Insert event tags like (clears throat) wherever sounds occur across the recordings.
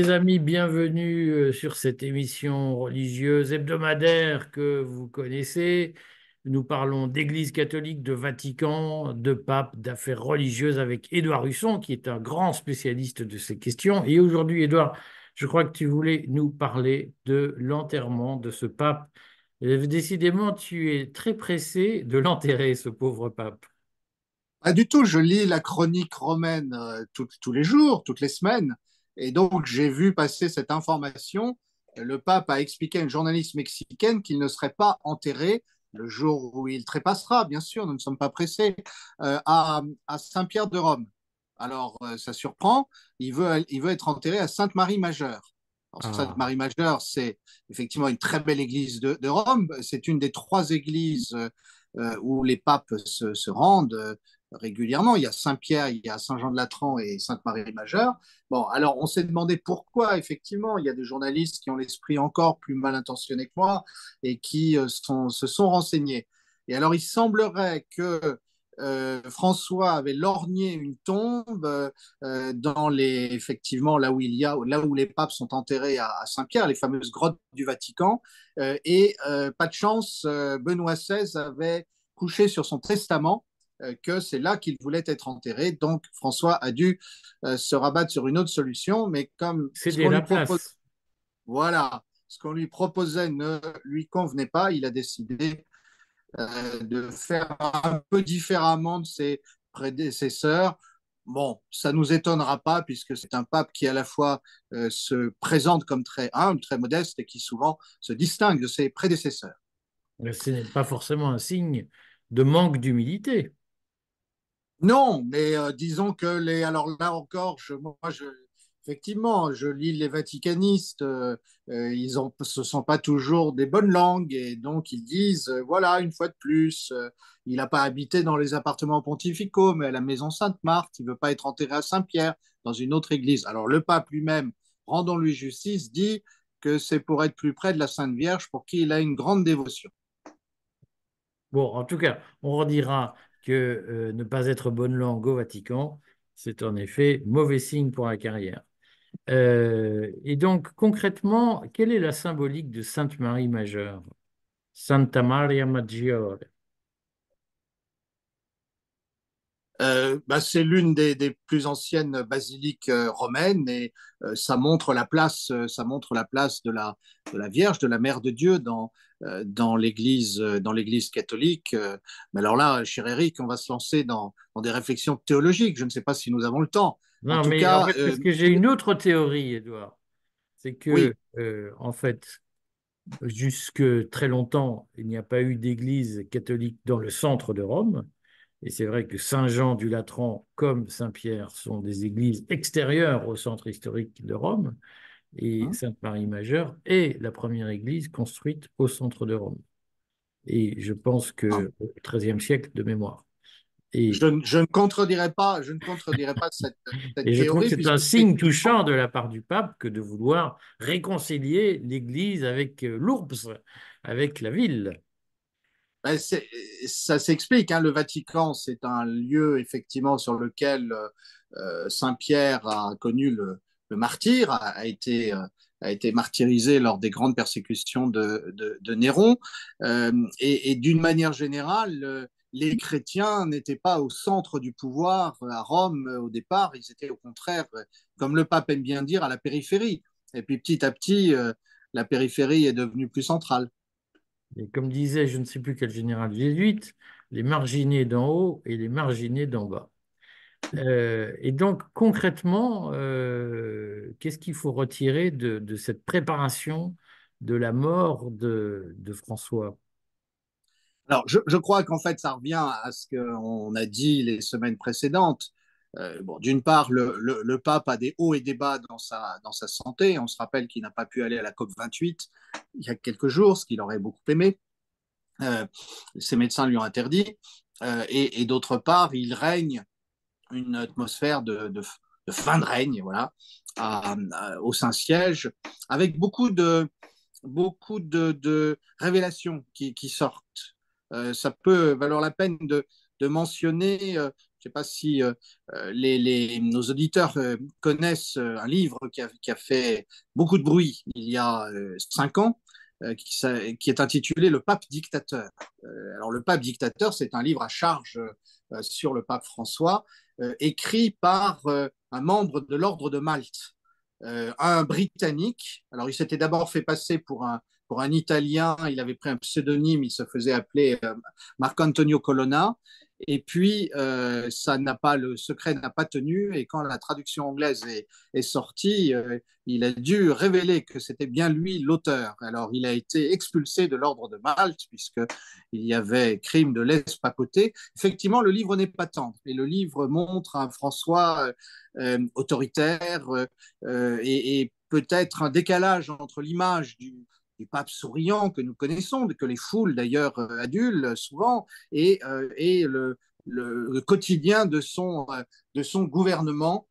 Mes amis, bienvenue euh, sur cette émission religieuse hebdomadaire que vous connaissez. Nous parlons d'Église catholique, de Vatican, de pape, d'affaires religieuses avec Édouard Husson, qui est un grand spécialiste de ces questions. Et aujourd'hui, Édouard, je crois que tu voulais nous parler de l'enterrement de ce pape. Euh, Décidément, tu es très pressé de l'enterrer, ce pauvre pape. Pas du tout, je lis la chronique romaine euh, tous les jours, toutes les semaines, et donc j'ai vu passer cette information. Le pape a expliqué à une journaliste mexicaine qu'il ne serait pas enterré le jour où il trépassera, bien sûr, nous ne sommes pas pressés, euh, à, à Saint-Pierre de Rome. Alors, euh, ça surprend, il veut, il veut être enterré à Sainte-Marie-Majeure. Ah, Sainte-Marie-Majeure, c'est effectivement une très belle église de, de Rome. C'est une des trois églises euh, où les papes se, se rendent régulièrement. Il y a Saint-Pierre, il y a Saint-Jean-de-Latran et Sainte-Marie-Majeure. Bon, alors on s'est demandé pourquoi, effectivement, il y a des journalistes qui ont l'esprit encore plus mal intentionné que moi et qui euh, se sont renseignés. Et alors, il semblerait que euh, François avait lorgné une tombe euh, dans les effectivement là où il y a là où les papes sont enterrés à, Saint-Pierre, les fameuses grottes du Vatican. Et pas de chance, Benoît XVI avait couché sur son testament que c'est là qu'il voulait être enterré. Donc François a dû euh, se rabattre sur une autre solution, mais comme ce la propose, place. voilà, ce qu'on lui proposait ne lui convenait pas, il a décidé euh, de faire un peu différemment de ses prédécesseurs. Bon, ça ne nous étonnera pas puisque c'est un pape qui à la fois euh, se présente comme très humble, très modeste et qui souvent se distingue de ses prédécesseurs. Mais Ce n'est pas forcément un signe de manque d'humilité. Non, mais euh, disons que les. Alors là encore, je, moi, effectivement, je lis les vaticanistes. euh, euh, ils ont, ce sont pas toujours des bonnes langues et donc ils disent, voilà, une fois de plus, il n'a pas habité dans les appartements pontificaux, mais à la maison Sainte-Marthe. Il veut pas être enterré à Saint-Pierre dans une autre église. Alors le pape lui-même, rendons-lui justice, dit que c'est pour être plus près de la Sainte Vierge, pour qui il a une grande dévotion. Bon, en tout cas, on redira que euh, ne pas être bonne langue au Vatican, c'est en effet mauvais signe pour la carrière. Euh, et donc, concrètement, quelle est la symbolique de Sainte Marie Majeure? Santa Maria Maggiore. Euh, bah, c'est l'une des, des, plus anciennes basiliques euh, romaines et euh, ça montre la place, ça montre la place de la, de la Vierge, de la Mère de Dieu dans, euh, dans l'Église, dans l'Église catholique. Mais alors là, cher Eric, on va se lancer dans, dans, des réflexions théologiques. Je ne sais pas si nous avons le temps. En Non, tout mais en fait, euh, parce que j'ai une autre théorie, Edouard. C'est que, oui, en fait, jusque très longtemps, il n'y a pas eu d'église catholique dans le centre de Rome. Et c'est vrai que Saint-Jean du Latran comme Saint-Pierre sont des églises extérieures au centre historique de Rome. Et hein, Sainte-Marie-Majeure est la première église construite au centre de Rome. Et je pense que au XIIIe siècle de mémoire. Et, Je, je, ne contredirai pas, je ne contredirai pas cette, cette et je trouve que c'est un signe touchant de la part du pape que de vouloir réconcilier l'Église avec euh, l'URBS, avec la ville. Ben, ça s'explique. Hein, le Vatican, c'est un lieu effectivement sur lequel euh, Saint Pierre a connu le, le martyr, a, a, été, euh, a été martyrisé lors des grandes persécutions de, de, de Néron. Euh, et, et d'une manière générale, euh, les chrétiens n'étaient pas au centre du pouvoir à Rome euh, au départ. Ils étaient au contraire, comme le pape aime bien dire, à la périphérie. Et puis petit à petit, euh, la périphérie est devenue plus centrale. Et comme disait je ne sais plus quel général jésuite, les marginés d'en haut et les marginés d'en bas. Euh, et donc, concrètement, euh, qu'est-ce qu'il faut retirer de, cette préparation de la mort de, de François? Alors, je crois qu'en fait, ça revient à ce qu'on a dit les semaines précédentes. Euh, D'une part, le, pape a des hauts et des bas dans sa, santé. On se rappelle qu'il n'a pas pu aller à la COP 28 il y a quelques jours, ce qu'il aurait beaucoup aimé. Euh, ses médecins lui ont interdit. Euh, et, d'autre part, il règne une atmosphère de, fin de règne, voilà, au Saint-Siège, avec beaucoup de, révélations qui, sortent. Ça peut valoir la peine de, mentionner Je ne sais pas si les, nos auditeurs connaissent un livre qui a, fait beaucoup de bruit il y a cinq ans, qui, qui, est intitulé Le pape dictateur. alors le pape dictateur, c'est un livre à charge sur le pape François, écrit par un membre de l'ordre de Malte. Euh, un Britannique. Alors, il s'était d'abord fait passer pour un, pour un Italien. Il avait pris un pseudonyme. Il se faisait appeler euh, Marc-Antonio Colonna. Et puis, euh, ça n'a pas, le secret n'a pas tenu. Et quand la traduction anglaise est, sortie, euh, il a dû révéler que c'était bien lui l'auteur. Alors, il a été expulsé de l'ordre de Malte, puisqu'il y avait crime de lèse papauté. Effectivement, le livre n'est pas tendre. Et le livre montre un François euh, autoritaire et peut-être un décalage entre l'image du, du pape souriant que nous connaissons, que les foules d'ailleurs euh, adulent souvent, et, euh, le, quotidien de son, euh, de son gouvernement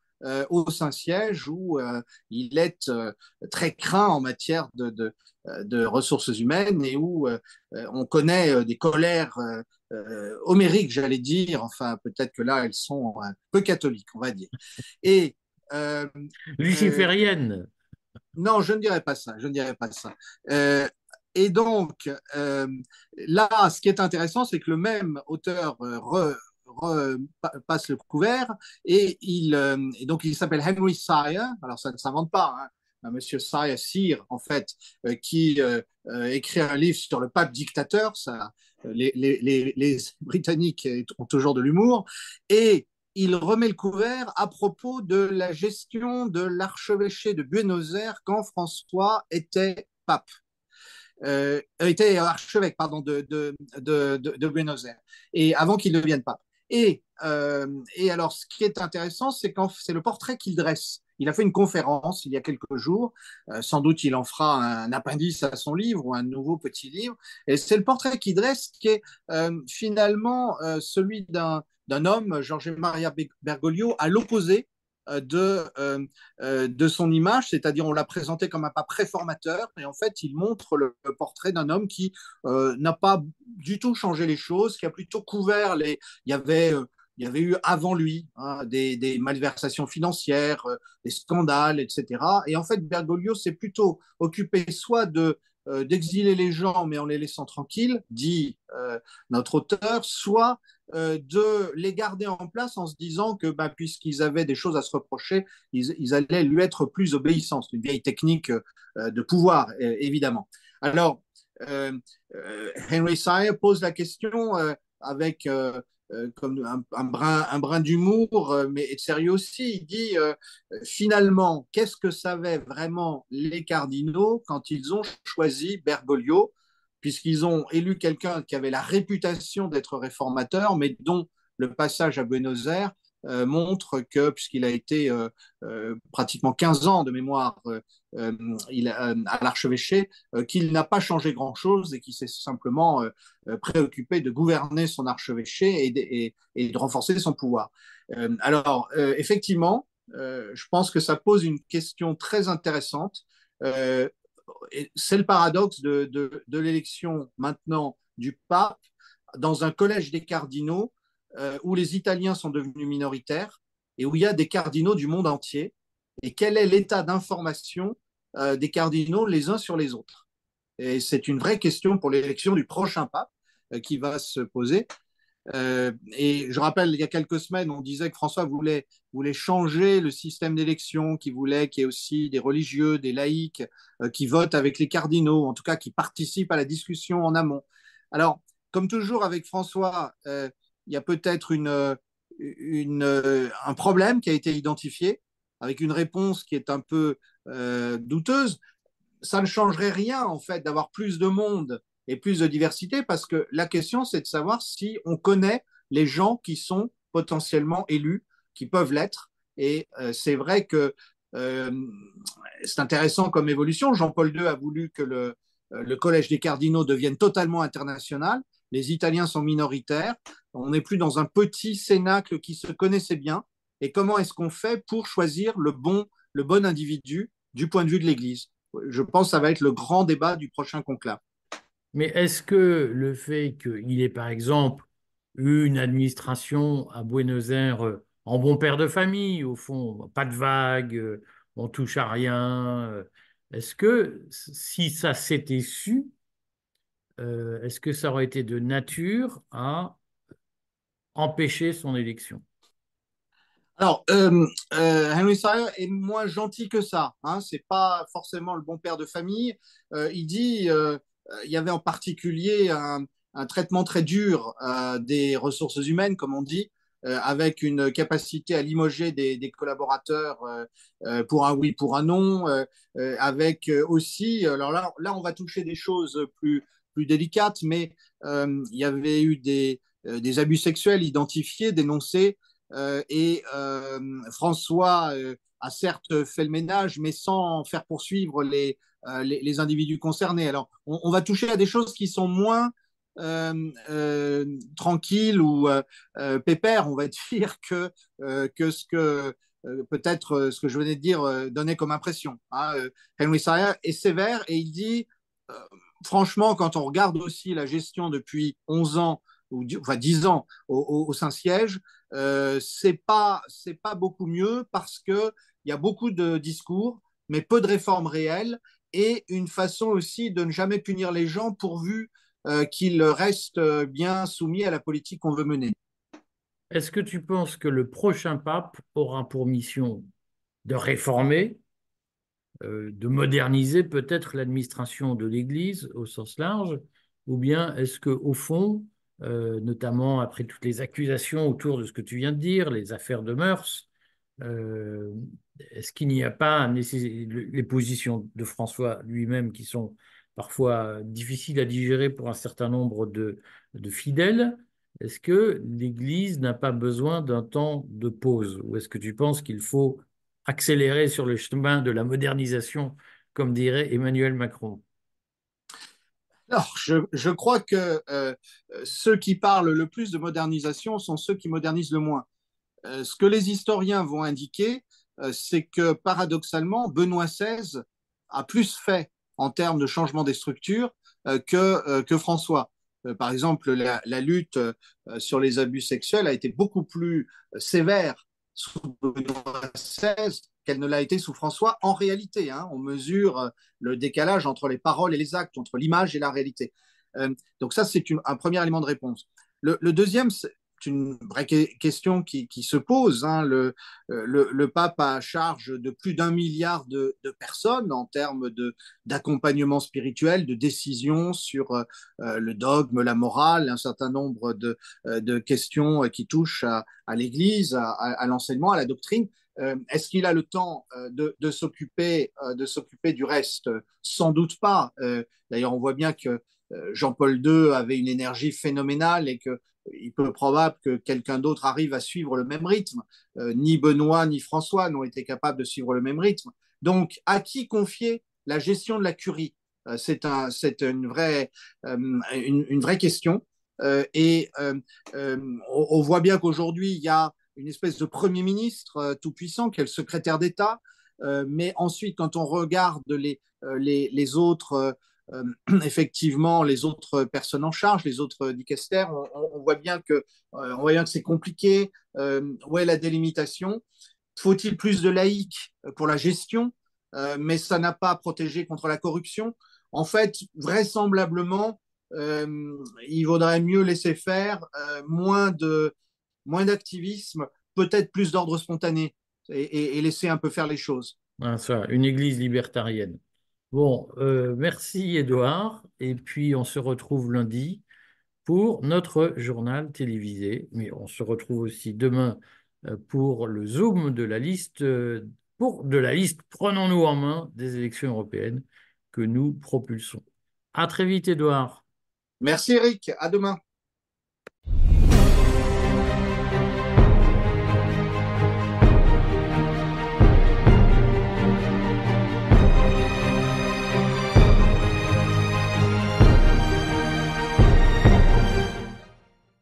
au Saint-Siège où il est très craint en matière de, de, ressources humaines et où on connaît des colères homériques, j'allais dire, enfin peut-être que là elles sont peu catholiques, on va dire. Et luciférienne. Non, je ne dirais pas ça. Je ne dirais pas ça. Euh, et donc, euh, là, ce qui est intéressant, c'est que le même auteur euh, re, re, passe le couvert et, il, donc il s'appelle Henry Sire. Alors, ça ne s'invente pas. Hein. Un monsieur Sire, en fait, qui écrit un livre sur le pape dictateur. Ça, les, les Britanniques ont toujours de l'humour. Et il remet le couvert à propos de la gestion de l'archevêché de Buenos Aires quand François était pape. Euh, était archevêque pardon, de, de, de, Buenos Aires, et avant qu'il ne devienne pape. Et, euh, et alors, ce qui est intéressant, c'est c'est le portrait qu'il dresse. Il a fait une conférence il y a quelques jours. Euh, sans doute, il en fera un appendice à son livre ou un nouveau petit livre. Et c'est le portrait qu'il dresse qui est euh, finalement euh, celui d'un homme, Georges Maria Bergoglio, à l'opposé de, de son image, c'est-à-dire on l'a présenté comme un pape réformateur, et en fait il montre le, portrait d'un homme qui n'a pas du tout changé les choses, qui a plutôt couvert les... Il y avait, il y avait eu avant lui hein, des, malversations financières, euh, des scandales, etc. Et en fait Bergoglio s'est plutôt occupé soit de d'exiler les gens mais en les laissant tranquilles, dit notre auteur, soit euh, de les garder en place en se disant que bah, puisqu'ils avaient des choses à se reprocher, ils, ils, allaient lui être plus obéissants. C'est une vieille technique euh, de pouvoir, évidemment. Alors, euh, Henry Sire pose la question avec comme un, brin, un brin d'humour, mais sérieux aussi. Il dit finalement, qu'est-ce que savaient vraiment les cardinaux quand ils ont choisi Bergoglio puisqu'ils ont élu quelqu'un qui avait la réputation d'être réformateur, mais dont le passage à Buenos Aires euh, montre que, puisqu'il a été euh, euh, pratiquement 15 ans de mémoire à l'archevêché, qu'il n'a pas changé grand-chose et qu'il s'est simplement préoccupé de gouverner son archevêché et de, renforcer son pouvoir. alors, effectivement, je pense que ça pose une question très intéressante c'est le paradoxe de l'élection maintenant du pape dans un collège des cardinaux euh, où les Italiens sont devenus minoritaires et où il y a des cardinaux du monde entier. Et quel est l'état d'information euh, des cardinaux les uns sur les autres? Et c'est une vraie question pour l'élection du prochain pape euh, qui va se poser. Et je rappelle, il y a quelques semaines, on disait que François voulait, voulait changer le système d'élection, qu'il voulait qu'il y ait aussi des religieux, des laïcs qui votent avec les cardinaux, en tout cas qui participent à la discussion en amont. Alors, comme toujours avec François, il y a peut-être une, une, un problème qui a été identifié, avec une réponse qui est un peu euh, douteuse. Ça ne changerait rien, en fait, d'avoir plus de monde et plus de diversité parce que la question, c'est de savoir si on connaît les gens qui sont potentiellement élus, qui peuvent l'être. Et euh, c'est vrai que euh, c'est intéressant comme évolution. Jean-Paul II a voulu que euh, le Collège des cardinaux devienne totalement international. Les Italiens sont minoritaires. On n'est plus dans un petit cénacle qui se connaissait bien. Et comment est-ce qu'on fait pour choisir le bon, le bon individu du point de vue de l'Église? Je pense que ça va être le grand débat du prochain conclave. Mais est-ce que le fait qu'il ait, par exemple, une administration à Buenos Aires euh, en bon père de famille, au fond, pas de vagues, euh, on touche à rien. Euh. Est-ce que si ça s'était su, est-ce que ça aurait été de nature à empêcher son élection? Alors, euh, euh, Henry Sayer est moins gentil que ça. Hein, c'est pas forcément le bon père de famille. Euh, il dit, il y avait en particulier un, traitement très dur des ressources humaines, comme on dit, avec une capacité à limoger des, collaborateurs pour un oui, pour un non, avec aussi, alors là, là, on va toucher des choses plus, plus délicates, mais il y avait eu des, des abus sexuels identifiés, dénoncés euh, et euh, François euh, a certes fait le ménage, mais sans faire poursuivre les, les, individus concernés. Alors, on, va toucher à des choses qui sont moins euh, euh, tranquilles ou euh, pépères, on va dire, que, que ce que peut-être ce que je venais de dire donnait comme impression. Hein. Henry Sayer est sévère et il dit, franchement, quand on regarde aussi la gestion depuis 11 ans, ou enfin 10 ans au, Saint-Siège, euh, c'est pas c'est pas beaucoup mieux parce que il y a beaucoup de discours, mais peu de réformes réelles et une façon aussi de ne jamais punir les gens pourvu euh, qu'ils restent bien soumis à la politique qu'on veut mener. Est-ce que tu penses que le prochain pape aura pour mission de réformer, euh, de moderniser peut-être l'administration de l'Église au sens large, ou bien est-ce que au fond euh, notamment après toutes les accusations autour de ce que tu viens de dire, les affaires de mœurs. Euh, est-ce qu'il n'y a pas les positions de François lui-même qui sont parfois difficiles à digérer pour un certain nombre de fidèles Est-ce que l'Église n'a pas besoin d'un temps de pause? Ou est-ce que tu penses qu'il faut accélérer sur le chemin de la modernisation, comme dirait Emmanuel Macron alors, je, je, crois que euh, ceux qui parlent le plus de modernisation sont ceux qui modernisent le moins. Euh, ce que les historiens vont indiquer, euh, c'est que paradoxalement, Benoît XVI a plus fait en termes de changement des structures que, que François. Par exemple, la lutte sur les abus sexuels a été beaucoup plus sévère sous Benoît XVI qu'elle ne l'a été sous François en réalité. Hein, on mesure euh, le décalage entre les paroles et les actes, entre l'image et la réalité. Euh, donc ça, c'est un premier élément de réponse. Le, le deuxième, une vraie question qui, se pose. Hein. Le, le, pape a charge de plus d'un milliard de, personnes en termes d'accompagnement spirituel, de décision sur euh, le dogme, la morale, un certain nombre de, euh, questions qui touchent à, l'Église, à, l'enseignement, à la doctrine. Euh, est-ce qu'il a le temps euh, de, euh, de s'occuper du reste? Sans doute pas. D'ailleurs, on voit bien que Jean-Paul II avait une énergie phénoménale et que il peut probable que quelqu'un d'autre arrive à suivre le même rythme. ni Benoît ni François n'ont été capables de suivre le même rythme. Donc, à qui confier la gestion de la curie? C'est un, une vraie, vraie question. et on, voit bien qu'aujourd'hui, il y a une espèce de Premier ministre euh, tout-puissant, qui est le secrétaire d'État. Euh, mais ensuite, quand on regarde euh, les autres, (clears throat) effectivement, les autres personnes en charge, les autres dicastères, on, on voit bien que, bien que c'est compliqué. où est la délimitation Faut-il plus de laïcs pour la gestion? Mais ça n'a pas protégé contre la corruption. En fait, vraisemblablement, il vaudrait mieux laisser faire, moins moins d'activisme, peut-être plus d'ordre spontané et, et, laisser un peu faire les choses. Ah, une église libertarienne. Bon, euh, merci Edouard. Et puis on se retrouve lundi pour notre journal télévisé. Mais on se retrouve aussi demain euh, pour le zoom de la liste, pour de la liste Prenons-nous en main des élections européennes que nous propulsons. À très vite, Edouard. Merci Eric. À demain.